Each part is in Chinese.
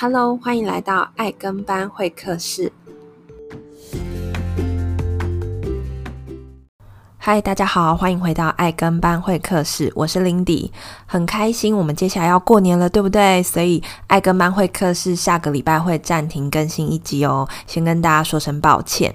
Hello，欢迎来到爱跟班会客室。嗨，大家好，欢迎回到爱跟班会客室，我是 Lindy，很开心我们接下来要过年了，对不对？所以爱跟班会客室下个礼拜会暂停更新一集哦，先跟大家说声抱歉。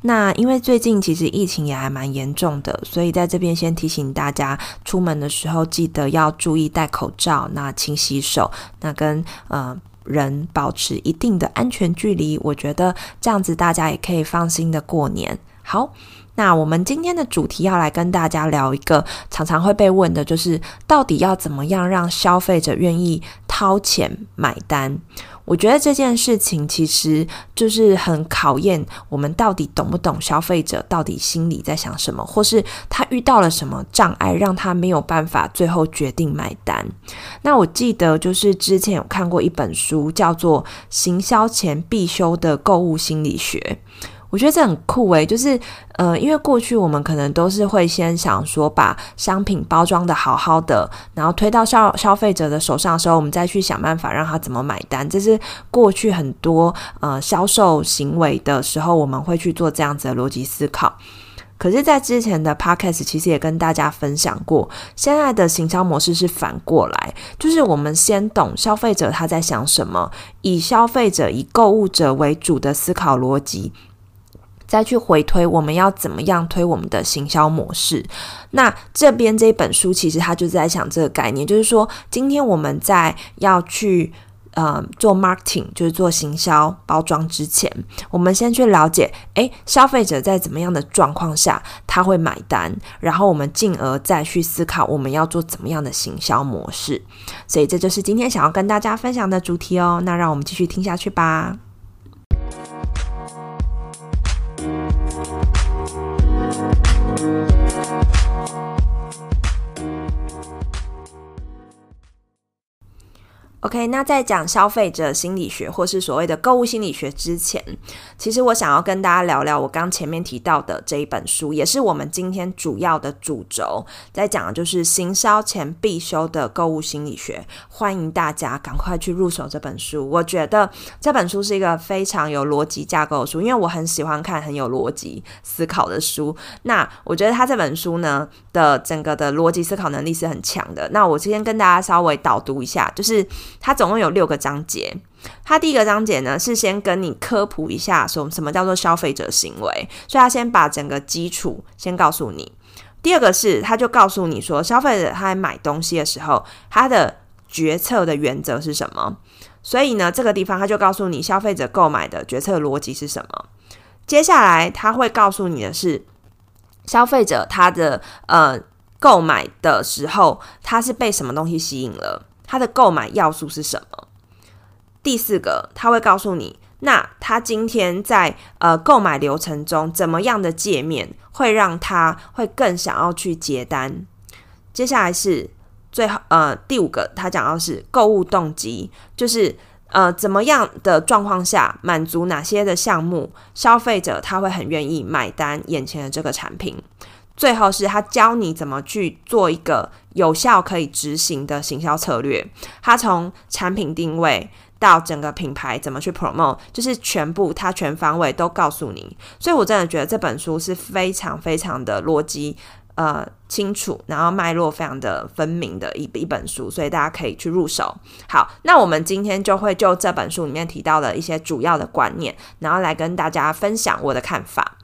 那因为最近其实疫情也还蛮严重的，所以在这边先提醒大家，出门的时候记得要注意戴口罩，那勤洗手，那跟呃。人保持一定的安全距离，我觉得这样子大家也可以放心的过年。好，那我们今天的主题要来跟大家聊一个常常会被问的，就是到底要怎么样让消费者愿意掏钱买单？我觉得这件事情其实就是很考验我们到底懂不懂消费者到底心里在想什么，或是他遇到了什么障碍，让他没有办法最后决定买单。那我记得就是之前有看过一本书，叫做《行销前必修的购物心理学》。我觉得这很酷诶，就是呃，因为过去我们可能都是会先想说把商品包装得好好的，然后推到消消费者的手上的时候，我们再去想办法让他怎么买单。这是过去很多呃销售行为的时候，我们会去做这样子的逻辑思考。可是，在之前的 podcast 其实也跟大家分享过，现在的行销模式是反过来，就是我们先懂消费者他在想什么，以消费者以购物者为主的思考逻辑。再去回推，我们要怎么样推我们的行销模式？那这边这本书其实他就在想这个概念，就是说，今天我们在要去呃做 marketing，就是做行销包装之前，我们先去了解，诶，消费者在怎么样的状况下他会买单，然后我们进而再去思考我们要做怎么样的行销模式。所以这就是今天想要跟大家分享的主题哦。那让我们继续听下去吧。OK，那在讲消费者心理学或是所谓的购物心理学之前，其实我想要跟大家聊聊我刚前面提到的这一本书，也是我们今天主要的主轴，在讲的就是行销前必修的购物心理学。欢迎大家赶快去入手这本书，我觉得这本书是一个非常有逻辑架构的书，因为我很喜欢看很有逻辑思考的书。那我觉得他这本书呢的整个的逻辑思考能力是很强的。那我今天跟大家稍微导读一下，就是。它总共有六个章节。它第一个章节呢，是先跟你科普一下，说什么叫做消费者行为，所以他先把整个基础先告诉你。第二个是，他就告诉你说，消费者他在买东西的时候，他的决策的原则是什么。所以呢，这个地方他就告诉你，消费者购买的决策逻辑是什么。接下来他会告诉你的是，消费者他的呃购买的时候，他是被什么东西吸引了。他的购买要素是什么？第四个，他会告诉你，那他今天在呃购买流程中，怎么样的界面会让他会更想要去结单？接下来是最后呃第五个，他讲到是购物动机，就是呃怎么样的状况下满足哪些的项目，消费者他会很愿意买单眼前的这个产品。最后是他教你怎么去做一个有效可以执行的行销策略。他从产品定位到整个品牌怎么去 promote，就是全部他全方位都告诉你。所以我真的觉得这本书是非常非常的逻辑呃清楚，然后脉络非常的分明的一一本书，所以大家可以去入手。好，那我们今天就会就这本书里面提到的一些主要的观念，然后来跟大家分享我的看法。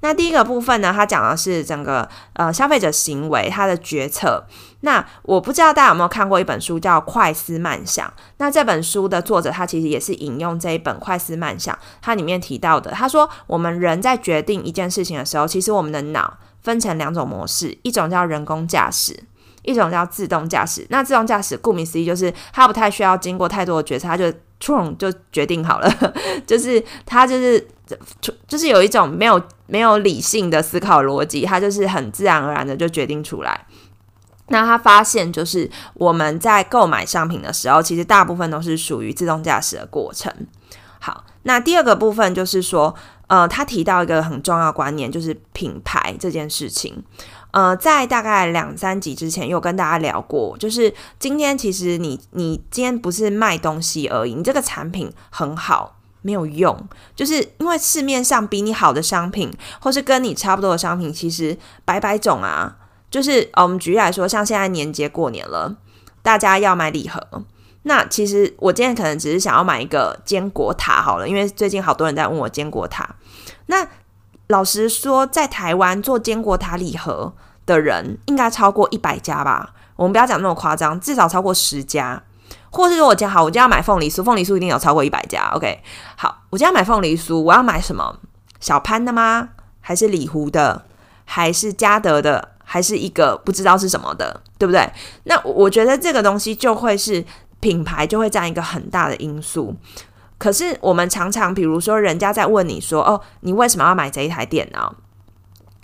那第一个部分呢，它讲的是整个呃消费者行为，他的决策。那我不知道大家有没有看过一本书叫《快思慢想》。那这本书的作者他其实也是引用这一本《快思慢想》，它里面提到的，他说我们人在决定一件事情的时候，其实我们的脑分成两种模式，一种叫人工驾驶，一种叫自动驾驶。那自动驾驶顾名思义就是它不太需要经过太多的决策，它就冲就决定好了，就是他就是。就就是有一种没有没有理性的思考逻辑，他就是很自然而然的就决定出来。那他发现，就是我们在购买商品的时候，其实大部分都是属于自动驾驶的过程。好，那第二个部分就是说，呃，他提到一个很重要观念，就是品牌这件事情。呃，在大概两三集之前有跟大家聊过，就是今天其实你你今天不是卖东西而已，你这个产品很好没有用，就是因为市面上比你好的商品，或是跟你差不多的商品，其实百百种啊。就是我们举例来说，像现在年节过年了，大家要买礼盒。那其实我今天可能只是想要买一个坚果塔好了，因为最近好多人在问我坚果塔。那老实说，在台湾做坚果塔礼盒的人应该超过一百家吧？我们不要讲那么夸张，至少超过十家。或是说我今天好，我就要买凤梨酥，凤梨酥一定有超过一百家。OK，好，我今天要买凤梨酥，我要买什么？小潘的吗？还是里湖的？还是嘉德的？还是一个不知道是什么的，对不对？那我觉得这个东西就会是品牌就会占一个很大的因素。可是我们常常，比如说人家在问你说：“哦，你为什么要买这一台电脑？”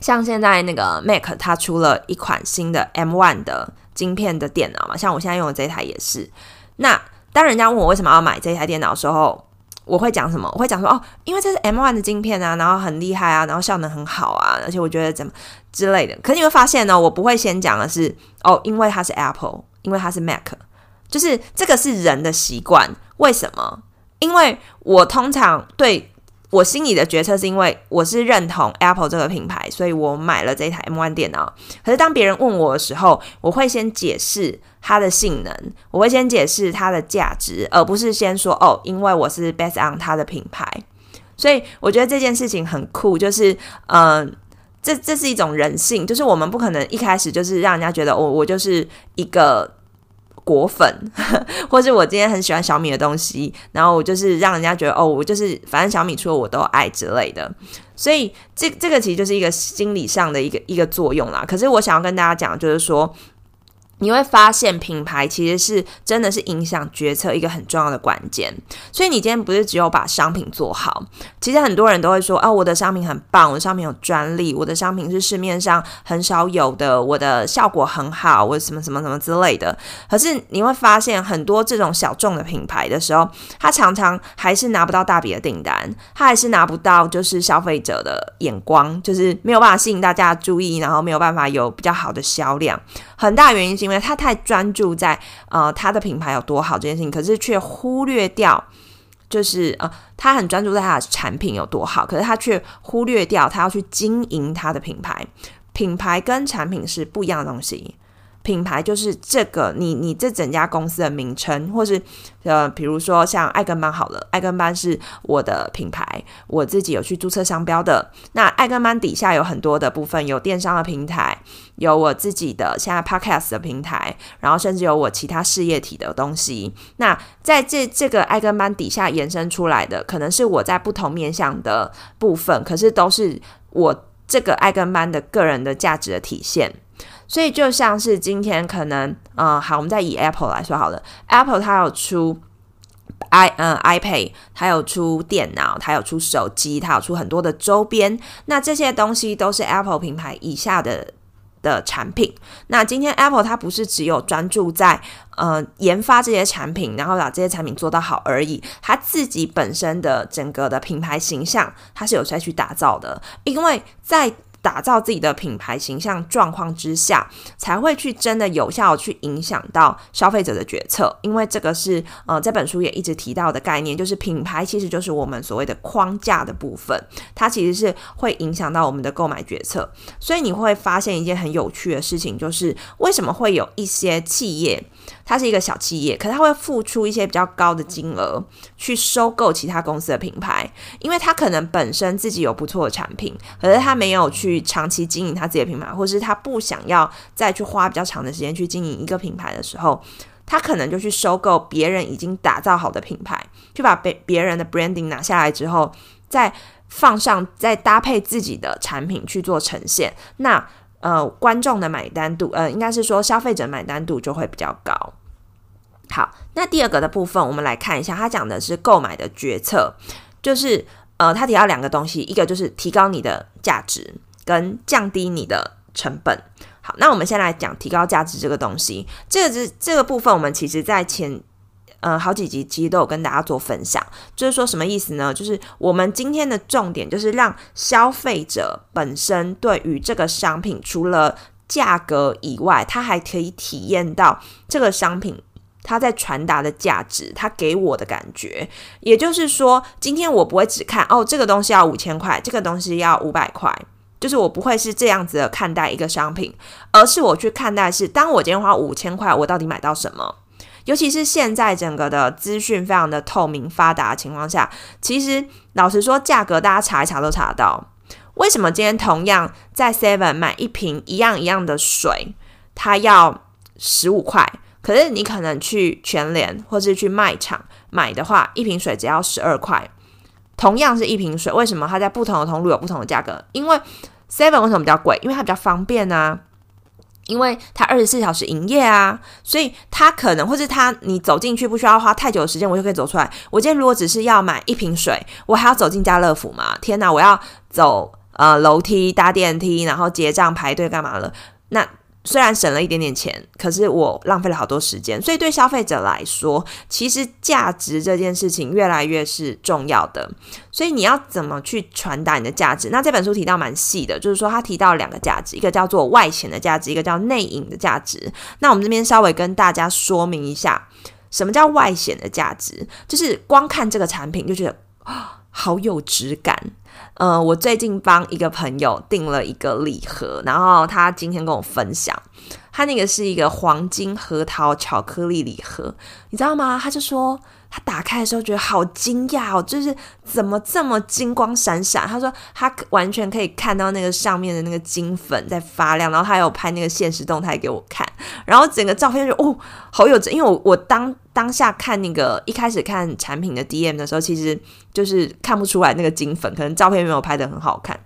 像现在那个 Mac 它出了一款新的 M1 的晶片的电脑嘛，像我现在用的这一台也是。那当人家问我为什么要买这一台电脑的时候，我会讲什么？我会讲说：“哦，因为这是 M1 的晶片啊，然后很厉害啊，然后效能很好啊，而且我觉得怎么。”之类的，可你会发现呢，我不会先讲的是哦，因为它是 Apple，因为它是 Mac，就是这个是人的习惯。为什么？因为我通常对我心里的决策是因为我是认同 Apple 这个品牌，所以我买了这台 M1 电脑。可是当别人问我的时候，我会先解释它的性能，我会先解释它的价值，而不是先说哦，因为我是 based on 它的品牌。所以我觉得这件事情很酷，就是嗯。这这是一种人性，就是我们不可能一开始就是让人家觉得我我就是一个果粉，或是我今天很喜欢小米的东西，然后我就是让人家觉得哦，我就是反正小米出了我都爱之类的。所以这这个其实就是一个心理上的一个一个作用啦。可是我想要跟大家讲，就是说。你会发现品牌其实是真的是影响决策一个很重要的关键，所以你今天不是只有把商品做好，其实很多人都会说啊，我的商品很棒，我的商品有专利，我的商品是市面上很少有的，我的效果很好，我什么什么什么之类的。可是你会发现很多这种小众的品牌的时候，他常常还是拿不到大笔的订单，他还是拿不到就是消费者的眼光，就是没有办法吸引大家注意，然后没有办法有比较好的销量。很大原因是因为他太专注在呃他的品牌有多好这件事情，可是却忽略掉，就是呃他很专注在他的产品有多好，可是他却忽略掉他要去经营他的品牌。品牌跟产品是不一样的东西。品牌就是这个，你你这整家公司的名称，或是呃，比如说像爱跟班好了，爱跟班是我的品牌，我自己有去注册商标的。那爱跟班底下有很多的部分，有电商的平台，有我自己的现在 Podcast 的平台，然后甚至有我其他事业体的东西。那在这这个爱跟班底下延伸出来的，可能是我在不同面向的部分，可是都是我这个爱跟班的个人的价值的体现。所以就像是今天可能，嗯、呃，好，我们再以 Apple 来说好了，Apple 它有出 i 嗯 iPad，它有出电脑，它有出手机，它有出很多的周边，那这些东西都是 Apple 品牌以下的的产品。那今天 Apple 它不是只有专注在呃研发这些产品，然后把这些产品做到好而已，它自己本身的整个的品牌形象，它是有在去打造的，因为在打造自己的品牌形象状况之下，才会去真的有效去影响到消费者的决策。因为这个是呃这本书也一直提到的概念，就是品牌其实就是我们所谓的框架的部分，它其实是会影响到我们的购买决策。所以你会发现一件很有趣的事情，就是为什么会有一些企业。它是一个小企业，可是它会付出一些比较高的金额去收购其他公司的品牌，因为它可能本身自己有不错的产品，可是它没有去长期经营它自己的品牌，或是它不想要再去花比较长的时间去经营一个品牌的时候，它可能就去收购别人已经打造好的品牌，去把别别人的 branding 拿下来之后，再放上，再搭配自己的产品去做呈现。那呃，观众的买单度，呃，应该是说消费者买单度就会比较高。好，那第二个的部分，我们来看一下，他讲的是购买的决策，就是呃，他提到两个东西，一个就是提高你的价值，跟降低你的成本。好，那我们先来讲提高价值这个东西，这个是这个部分，我们其实在前。嗯，好几集其实都有跟大家做分享，就是说什么意思呢？就是我们今天的重点就是让消费者本身对于这个商品，除了价格以外，他还可以体验到这个商品它在传达的价值，它给我的感觉。也就是说，今天我不会只看哦，这个东西要五千块，这个东西要五百块，就是我不会是这样子的看待一个商品，而是我去看待是，当我今天花五千块，我到底买到什么？尤其是现在整个的资讯非常的透明发达的情况下，其实老实说，价格大家查一查都查得到。为什么今天同样在 Seven 买一瓶一样一样的水，它要十五块，可是你可能去全联或是去卖场买的话，一瓶水只要十二块。同样是一瓶水，为什么它在不同的通路有不同的价格？因为 Seven 为什么比较贵？因为它比较方便啊。因为它二十四小时营业啊，所以它可能或是它你走进去不需要花太久的时间，我就可以走出来。我今天如果只是要买一瓶水，我还要走进家乐福吗？天哪，我要走呃楼梯搭电梯，然后结账排队干嘛了？那。虽然省了一点点钱，可是我浪费了好多时间。所以对消费者来说，其实价值这件事情越来越是重要的。所以你要怎么去传达你的价值？那这本书提到蛮细的，就是说他提到两个价值，一个叫做外显的价值，一个叫内隐的价值。那我们这边稍微跟大家说明一下，什么叫外显的价值？就是光看这个产品就觉得啊，好有质感。呃，我最近帮一个朋友订了一个礼盒，然后他今天跟我分享，他那个是一个黄金核桃巧克力礼盒，你知道吗？他就说他打开的时候觉得好惊讶哦，就是怎么这么金光闪闪？他说他完全可以看到那个上面的那个金粉在发亮，然后他有拍那个现实动态给我看，然后整个照片就哦，好有，因为我我当。当下看那个一开始看产品的 DM 的时候，其实就是看不出来那个金粉，可能照片没有拍的很好看。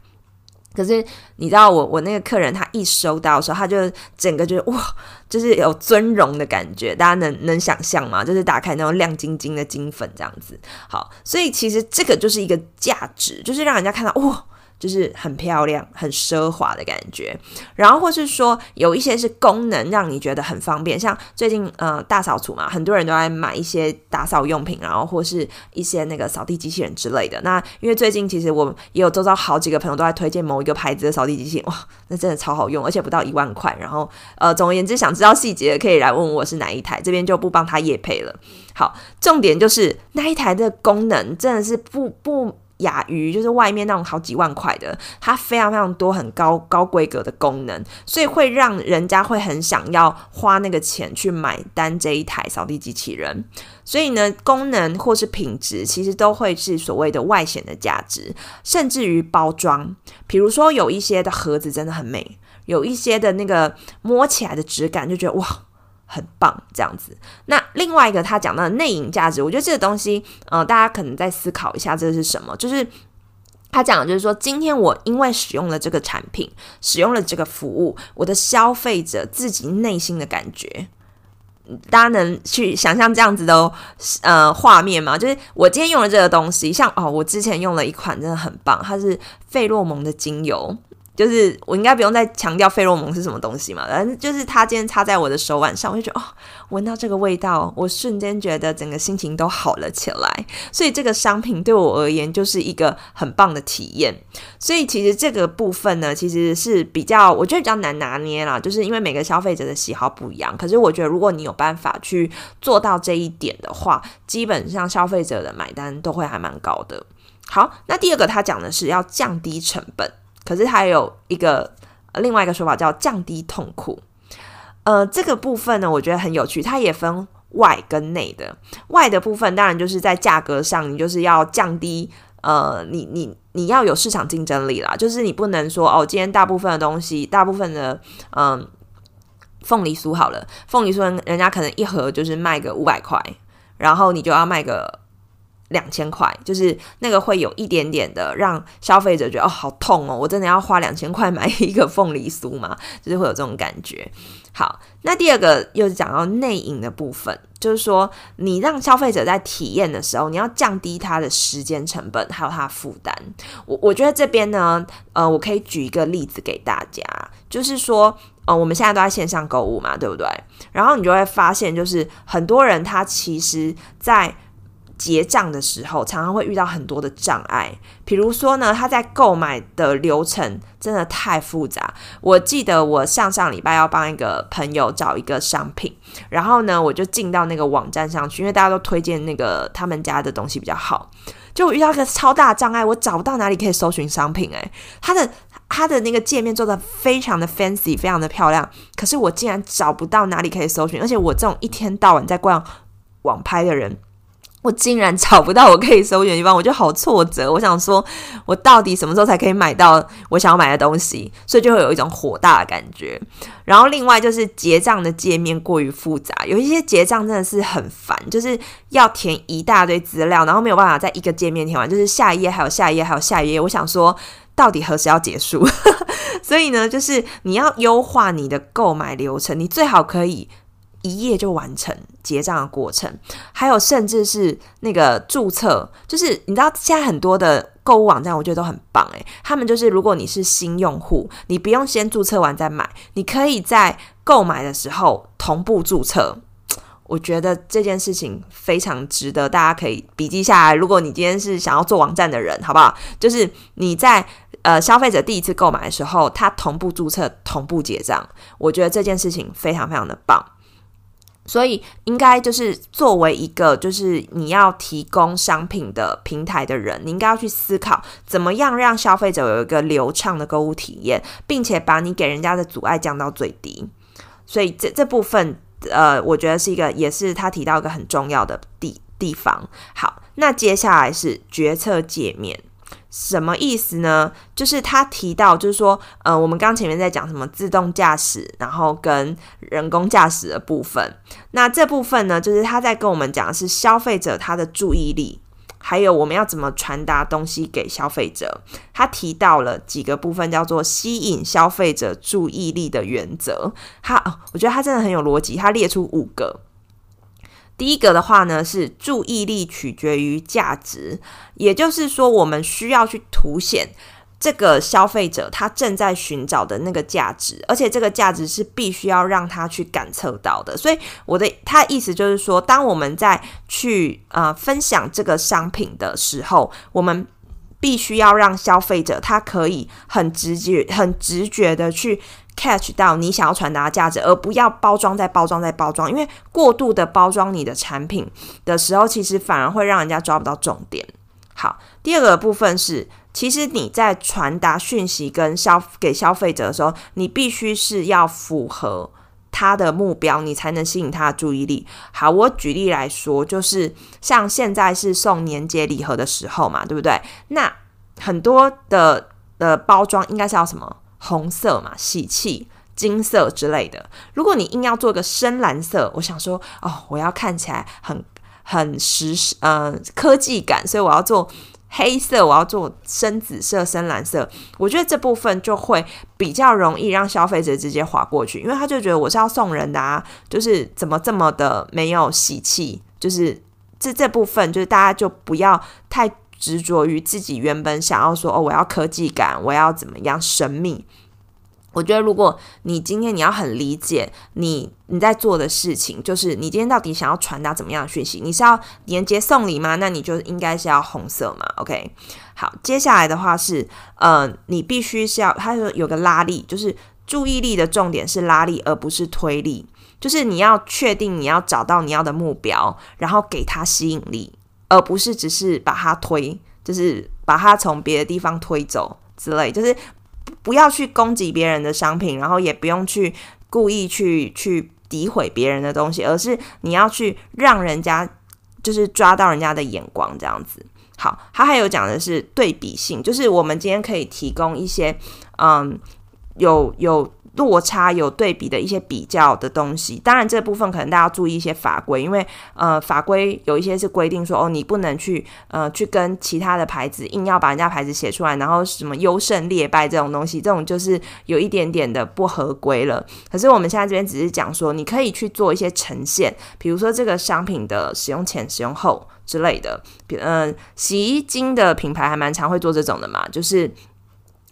可是你知道我我那个客人他一收到的时候，他就整个就是哇，就是有尊荣的感觉，大家能能想象吗？就是打开那种亮晶晶的金粉这样子。好，所以其实这个就是一个价值，就是让人家看到哇。就是很漂亮、很奢华的感觉，然后或是说有一些是功能让你觉得很方便，像最近呃大扫除嘛，很多人都在买一些打扫用品，然后或是一些那个扫地机器人之类的。那因为最近其实我也有周遭好几个朋友都在推荐某一个牌子的扫地机器人，哇，那真的超好用，而且不到一万块。然后呃，总而言之，想知道细节可以来问我是哪一台，这边就不帮他业配了。好，重点就是那一台的功能真的是不不。雅鱼就是外面那种好几万块的，它非常非常多很高高规格的功能，所以会让人家会很想要花那个钱去买单这一台扫地机器人。所以呢，功能或是品质其实都会是所谓的外显的价值，甚至于包装，比如说有一些的盒子真的很美，有一些的那个摸起来的质感就觉得哇。很棒，这样子。那另外一个他讲到的内隐价值，我觉得这个东西，呃，大家可能再思考一下，这是什么？就是他讲的就是说，今天我因为使用了这个产品，使用了这个服务，我的消费者自己内心的感觉，大家能去想象这样子的呃画面吗？就是我今天用了这个东西，像哦，我之前用了一款真的很棒，它是费洛蒙的精油。就是我应该不用再强调费洛蒙是什么东西嘛，反正就是它今天擦在我的手腕上，我就觉得哦，闻到这个味道，我瞬间觉得整个心情都好了起来。所以这个商品对我而言就是一个很棒的体验。所以其实这个部分呢，其实是比较我觉得比较难拿捏啦，就是因为每个消费者的喜好不一样。可是我觉得如果你有办法去做到这一点的话，基本上消费者的买单都会还蛮高的。好，那第二个他讲的是要降低成本。可是它有一个另外一个说法叫降低痛苦，呃，这个部分呢，我觉得很有趣，它也分外跟内的。外的部分当然就是在价格上，你就是要降低，呃，你你你要有市场竞争力啦，就是你不能说哦，今天大部分的东西，大部分的嗯，凤梨酥好了，凤梨酥人家可能一盒就是卖个五百块，然后你就要卖个。两千块，就是那个会有一点点的让消费者觉得哦，好痛哦，我真的要花两千块买一个凤梨酥吗？就是会有这种感觉。好，那第二个又是讲到内隐的部分，就是说你让消费者在体验的时候，你要降低他的时间成本，还有他的负担。我我觉得这边呢，呃，我可以举一个例子给大家，就是说，呃，我们现在都在线上购物嘛，对不对？然后你就会发现，就是很多人他其实在结账的时候，常常会遇到很多的障碍。比如说呢，他在购买的流程真的太复杂。我记得我上上礼拜要帮一个朋友找一个商品，然后呢，我就进到那个网站上去，因为大家都推荐那个他们家的东西比较好。就遇到一个超大障碍，我找不到哪里可以搜寻商品。诶，他的他的那个界面做的非常的 fancy，非常的漂亮，可是我竟然找不到哪里可以搜寻，而且我这种一天到晚在逛网拍的人。我竟然找不到我可以搜寻的地方，我就好挫折。我想说，我到底什么时候才可以买到我想要买的东西？所以就会有一种火大的感觉。然后另外就是结账的界面过于复杂，有一些结账真的是很烦，就是要填一大堆资料，然后没有办法在一个界面填完，就是下一页还有下一页还有下一页。我想说，到底何时要结束？所以呢，就是你要优化你的购买流程，你最好可以。一页就完成结账的过程，还有甚至是那个注册，就是你知道现在很多的购物网站，我觉得都很棒诶，他们就是如果你是新用户，你不用先注册完再买，你可以在购买的时候同步注册。我觉得这件事情非常值得大家可以笔记下来。如果你今天是想要做网站的人，好不好？就是你在呃消费者第一次购买的时候，他同步注册、同步结账，我觉得这件事情非常非常的棒。所以，应该就是作为一个就是你要提供商品的平台的人，你应该要去思考怎么样让消费者有一个流畅的购物体验，并且把你给人家的阻碍降到最低。所以这这部分，呃，我觉得是一个，也是他提到一个很重要的地地方。好，那接下来是决策界面。什么意思呢？就是他提到，就是说，呃，我们刚前面在讲什么自动驾驶，然后跟人工驾驶的部分。那这部分呢，就是他在跟我们讲的是消费者他的注意力，还有我们要怎么传达东西给消费者。他提到了几个部分，叫做吸引消费者注意力的原则。他，我觉得他真的很有逻辑，他列出五个。第一个的话呢，是注意力取决于价值，也就是说，我们需要去凸显这个消费者他正在寻找的那个价值，而且这个价值是必须要让他去感测到的。所以，我的他的意思就是说，当我们在去呃分享这个商品的时候，我们必须要让消费者他可以很直觉、很直觉的去。catch 到你想要传达的价值，而不要包装再包装再包装，因为过度的包装你的产品的时候，其实反而会让人家抓不到重点。好，第二个部分是，其实你在传达讯息跟消给消费者的时候，你必须是要符合他的目标，你才能吸引他的注意力。好，我举例来说，就是像现在是送年节礼盒的时候嘛，对不对？那很多的的包装应该是要什么？红色嘛，喜气、金色之类的。如果你硬要做个深蓝色，我想说，哦，我要看起来很很时尚，呃，科技感，所以我要做黑色，我要做深紫色、深蓝色。我觉得这部分就会比较容易让消费者直接划过去，因为他就觉得我是要送人的啊，就是怎么这么的没有喜气，就是这这部分就是大家就不要太。执着于自己原本想要说哦，我要科技感，我要怎么样神秘？我觉得，如果你今天你要很理解你你在做的事情，就是你今天到底想要传达怎么样的讯息？你是要连接送礼吗？那你就应该是要红色嘛。OK，好，接下来的话是，呃，你必须是要，它说有个拉力，就是注意力的重点是拉力，而不是推力，就是你要确定你要找到你要的目标，然后给它吸引力。而不是只是把它推，就是把它从别的地方推走之类，就是不要去攻击别人的商品，然后也不用去故意去去诋毁别人的东西，而是你要去让人家就是抓到人家的眼光这样子。好，他还有讲的是对比性，就是我们今天可以提供一些嗯有有。落差有对比的一些比较的东西，当然这部分可能大家要注意一些法规，因为呃法规有一些是规定说哦，你不能去呃去跟其他的牌子硬要把人家牌子写出来，然后什么优胜劣败这种东西，这种就是有一点点的不合规了。可是我们现在这边只是讲说，你可以去做一些呈现，比如说这个商品的使用前、使用后之类的，比嗯、呃、洗衣精的品牌还蛮常会做这种的嘛，就是。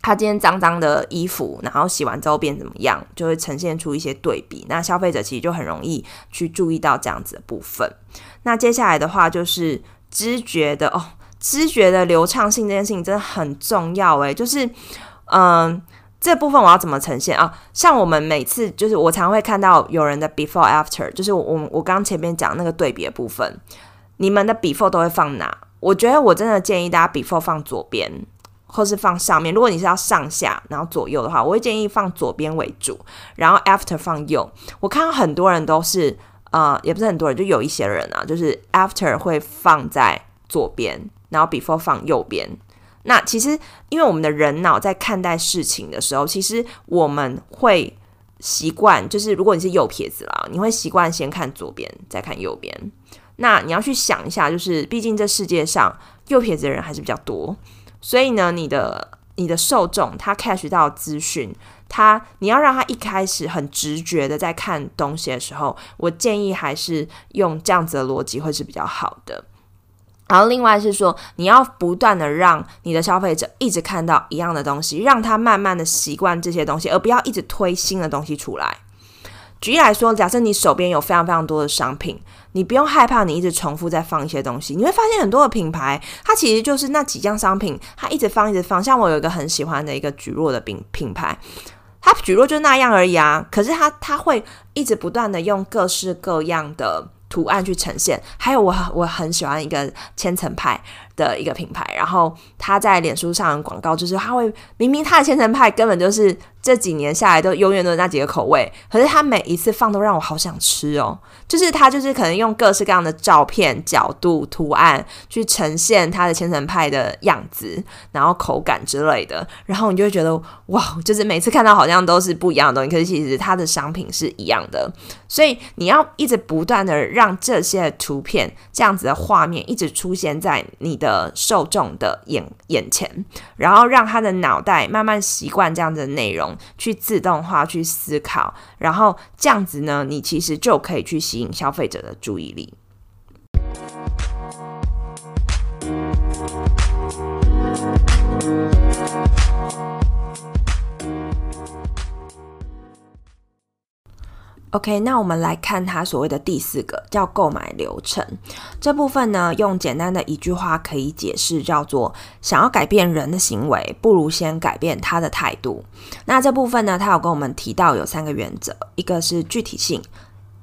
他今天脏脏的衣服，然后洗完之后变怎么样，就会呈现出一些对比。那消费者其实就很容易去注意到这样子的部分。那接下来的话就是知觉的哦，知觉的流畅性这件事情真的很重要诶，就是嗯。这部分我要怎么呈现啊？像我们每次就是我常会看到有人的 before after，就是我我刚前面讲那个对比的部分，你们的 before 都会放哪？我觉得我真的建议大家 before 放左边，或是放上面。如果你是要上下然后左右的话，我会建议放左边为主，然后 after 放右。我看到很多人都是呃，也不是很多人，就有一些人啊，就是 after 会放在左边，然后 before 放右边。那其实，因为我们的人脑在看待事情的时候，其实我们会习惯，就是如果你是右撇子啦，你会习惯先看左边，再看右边。那你要去想一下，就是毕竟这世界上右撇子的人还是比较多，所以呢，你的你的受众他 catch 到资讯，他你要让他一开始很直觉的在看东西的时候，我建议还是用这样子的逻辑会是比较好的。然后，另外是说，你要不断的让你的消费者一直看到一样的东西，让他慢慢的习惯这些东西，而不要一直推新的东西出来。举例来说，假设你手边有非常非常多的商品，你不用害怕你一直重复在放一些东西，你会发现很多的品牌，它其实就是那几样商品，它一直放一直放。像我有一个很喜欢的一个蒟蒻的品品牌，它蒟蒻就那样而已啊，可是它它会一直不断的用各式各样的。图案去呈现，还有我我很喜欢一个千层派的一个品牌，然后他在脸书上广告就是他会明明他的千层派根本就是这几年下来都永远都是那几个口味，可是他每一次放都让我好想吃哦，就是他就是可能用各式各样的照片、角度、图案去呈现他的千层派的样子，然后口感之类的，然后你就会觉得哇，就是每次看到好像都是不一样的东西，可是其实它的商品是一样的，所以你要一直不断的让。这些图片这样子的画面一直出现在你的的受众的眼眼前，然后让他的脑袋慢慢习惯这样子的内容，去自动化去思考，然后这样子呢，你其实就可以去吸引消费者的注意力。OK，那我们来看它所谓的第四个叫购买流程这部分呢，用简单的一句话可以解释，叫做想要改变人的行为，不如先改变他的态度。那这部分呢，他有跟我们提到有三个原则，一个是具体性，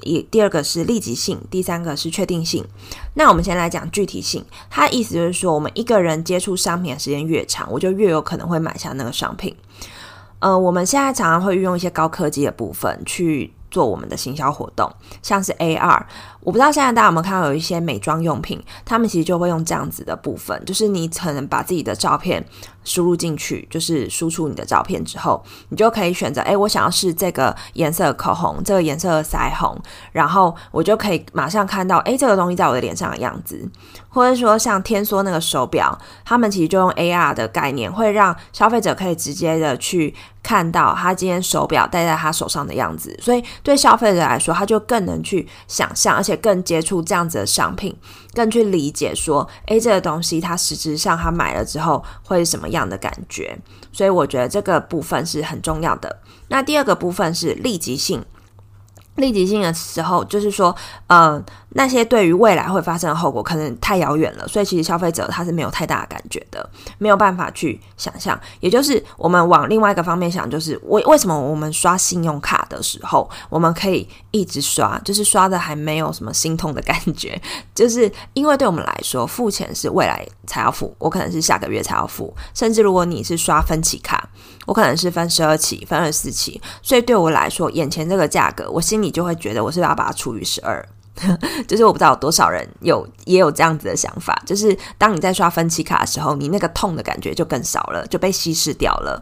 一第二个是立即性，第三个是确定性。那我们先来讲具体性，它的意思就是说，我们一个人接触商品的时间越长，我就越有可能会买下那个商品。呃，我们现在常常会运用一些高科技的部分去。做我们的行销活动，像是 AR，我不知道现在大家有没有看到有一些美妆用品，他们其实就会用这样子的部分，就是你可能把自己的照片输入进去，就是输出你的照片之后，你就可以选择，诶，我想要试这个颜色的口红，这个颜色的腮红，然后我就可以马上看到，诶，这个东西在我的脸上的样子，或者说像天梭那个手表，他们其实就用 AR 的概念，会让消费者可以直接的去。看到他今天手表戴在他手上的样子，所以对消费者来说，他就更能去想象，而且更接触这样子的商品，更去理解说，诶，这个东西它实质上它买了之后会是什么样的感觉。所以我觉得这个部分是很重要的。那第二个部分是立即性。立即性的时候，就是说，呃，那些对于未来会发生的后果可能太遥远了，所以其实消费者他是没有太大的感觉的，没有办法去想象。也就是我们往另外一个方面想，就是为为什么我们刷信用卡的时候，我们可以一直刷，就是刷的还没有什么心痛的感觉，就是因为对我们来说，付钱是未来才要付，我可能是下个月才要付，甚至如果你是刷分期卡。我可能是分十二期，分二十四期，所以对我来说，眼前这个价格，我心里就会觉得我是要把它除以十二，就是我不知道有多少人有也有这样子的想法，就是当你在刷分期卡的时候，你那个痛的感觉就更少了，就被稀释掉了。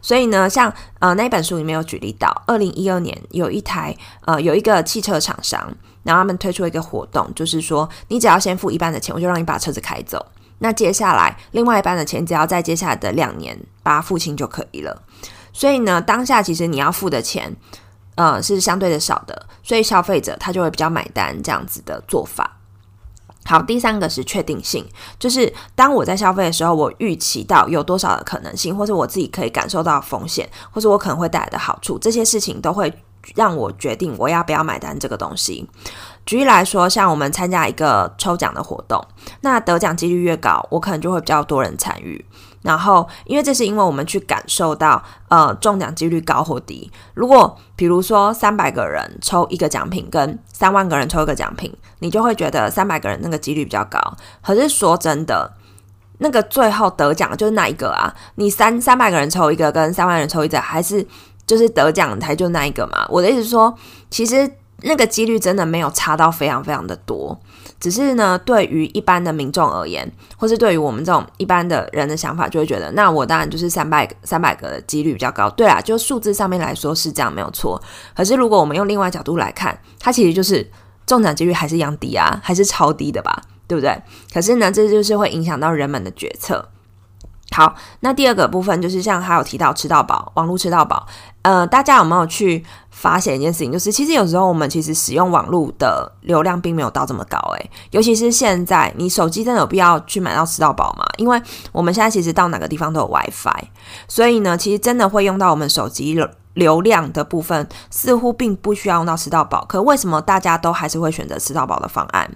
所以呢，像呃那一本书里面有举例到，二零一二年有一台呃有一个汽车厂商，然后他们推出一个活动，就是说你只要先付一半的钱，我就让你把车子开走。那接下来，另外一半的钱只要在接下来的两年把它付清就可以了。所以呢，当下其实你要付的钱，呃，是相对的少的，所以消费者他就会比较买单这样子的做法。好，第三个是确定性，就是当我在消费的时候，我预期到有多少的可能性，或者我自己可以感受到风险，或者我可能会带来的好处，这些事情都会让我决定我要不要买单这个东西。举例来说，像我们参加一个抽奖的活动，那得奖几率越高，我可能就会比较多人参与。然后，因为这是因为我们去感受到，呃，中奖几率高或低。如果比如说三百个人抽一个奖品，跟三万个人抽一个奖品，你就会觉得三百个人那个几率比较高。可是说真的，那个最后得奖就是那一个啊？你三三百个人抽一个，跟三万人抽一个，还是就是得奖台就那一个嘛？我的意思是说，其实。那个几率真的没有差到非常非常的多，只是呢，对于一般的民众而言，或是对于我们这种一般的人的想法，就会觉得，那我当然就是三百三百个的几率比较高。对啦，就数字上面来说是这样没有错。可是如果我们用另外角度来看，它其实就是中奖几率还是一样低啊，还是超低的吧，对不对？可是呢，这就是会影响到人们的决策。好，那第二个部分就是像还有提到吃到饱，网络吃到饱。呃，大家有没有去发现一件事情？就是其实有时候我们其实使用网络的流量并没有到这么高，诶，尤其是现在，你手机真的有必要去买到吃到饱吗？因为我们现在其实到哪个地方都有 WiFi，所以呢，其实真的会用到我们手机流流量的部分，似乎并不需要用到吃到饱。可为什么大家都还是会选择吃到饱的方案？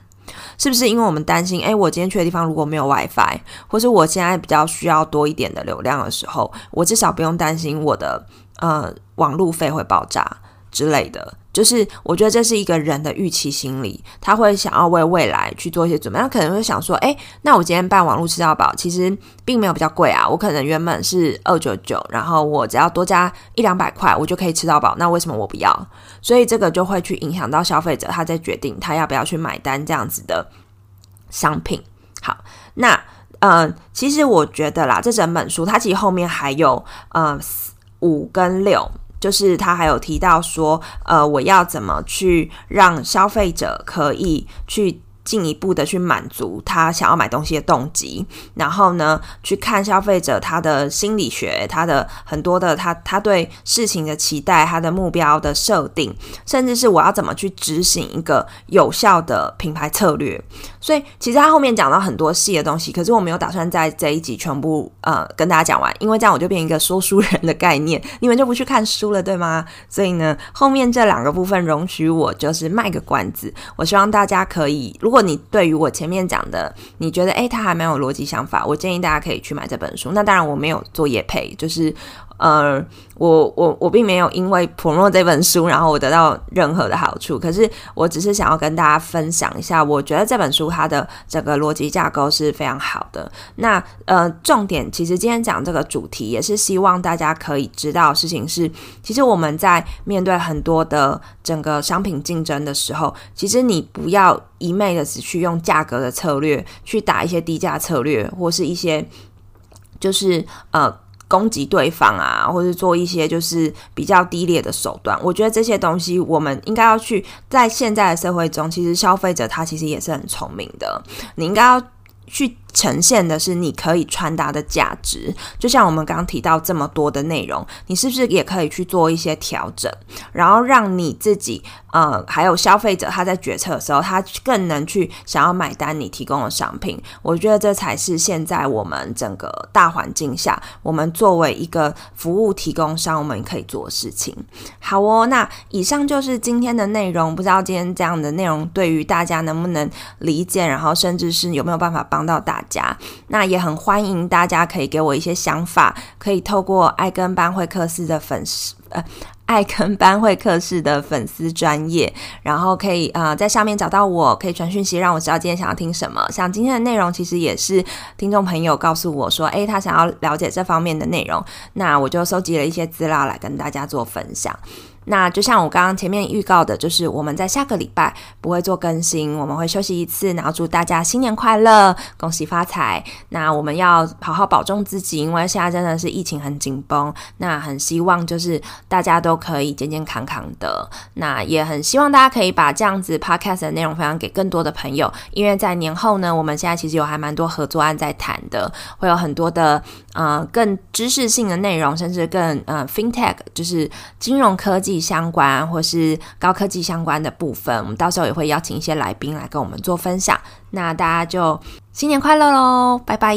是不是因为我们担心，诶，我今天去的地方如果没有 WiFi，或是我现在比较需要多一点的流量的时候，我至少不用担心我的呃网路费会爆炸。之类的。就是我觉得这是一个人的预期心理，他会想要为未来去做一些准备。他可能会想说，诶，那我今天办网络吃到饱，其实并没有比较贵啊。我可能原本是二九九，然后我只要多加一两百块，我就可以吃到饱。那为什么我不要？所以这个就会去影响到消费者，他在决定他要不要去买单这样子的商品。好，那嗯、其实我觉得啦，这整本书它其实后面还有呃五跟六。就是他还有提到说，呃，我要怎么去让消费者可以去。进一步的去满足他想要买东西的动机，然后呢，去看消费者他的心理学，他的很多的他他对事情的期待，他的目标的设定，甚至是我要怎么去执行一个有效的品牌策略。所以，其实他后面讲到很多细的东西，可是我没有打算在这一集全部呃跟大家讲完，因为这样我就变一个说书人的概念，你们就不去看书了，对吗？所以呢，后面这两个部分容许我就是卖个关子，我希望大家可以如果你对于我前面讲的，你觉得诶，他还蛮有逻辑想法，我建议大家可以去买这本书。那当然我没有做业配，就是。呃，我我我并没有因为 promote 这本书，然后我得到任何的好处。可是我只是想要跟大家分享一下，我觉得这本书它的整个逻辑架构是非常好的。那呃，重点其实今天讲这个主题，也是希望大家可以知道事情是，其实我们在面对很多的整个商品竞争的时候，其实你不要一昧的只去用价格的策略去打一些低价策略，或是一些就是呃。攻击对方啊，或者做一些就是比较低劣的手段，我觉得这些东西我们应该要去在现在的社会中，其实消费者他其实也是很聪明的，你应该要去。呈现的是你可以传达的价值，就像我们刚刚提到这么多的内容，你是不是也可以去做一些调整，然后让你自己呃，还有消费者他在决策的时候，他更能去想要买单你提供的商品。我觉得这才是现在我们整个大环境下，我们作为一个服务提供商，我们可以做的事情。好哦，那以上就是今天的内容，不知道今天这样的内容对于大家能不能理解，然后甚至是有没有办法帮到大家。那也很欢迎大家可以给我一些想法，可以透过爱跟班会客室的粉丝呃，爱跟班会课室的粉丝专业，然后可以呃在上面找到我，可以传讯息让我知道今天想要听什么。像今天的内容，其实也是听众朋友告诉我说，诶，他想要了解这方面的内容，那我就收集了一些资料来跟大家做分享。那就像我刚刚前面预告的，就是我们在下个礼拜不会做更新，我们会休息一次，然后祝大家新年快乐，恭喜发财。那我们要好好保重自己，因为现在真的是疫情很紧绷。那很希望就是大家都可以健健康康的。那也很希望大家可以把这样子 podcast 的内容分享给更多的朋友，因为在年后呢，我们现在其实有还蛮多合作案在谈的，会有很多的呃更知识性的内容，甚至更呃 fintech 就是金融科技。相关或是高科技相关的部分，我们到时候也会邀请一些来宾来跟我们做分享。那大家就新年快乐喽，拜拜。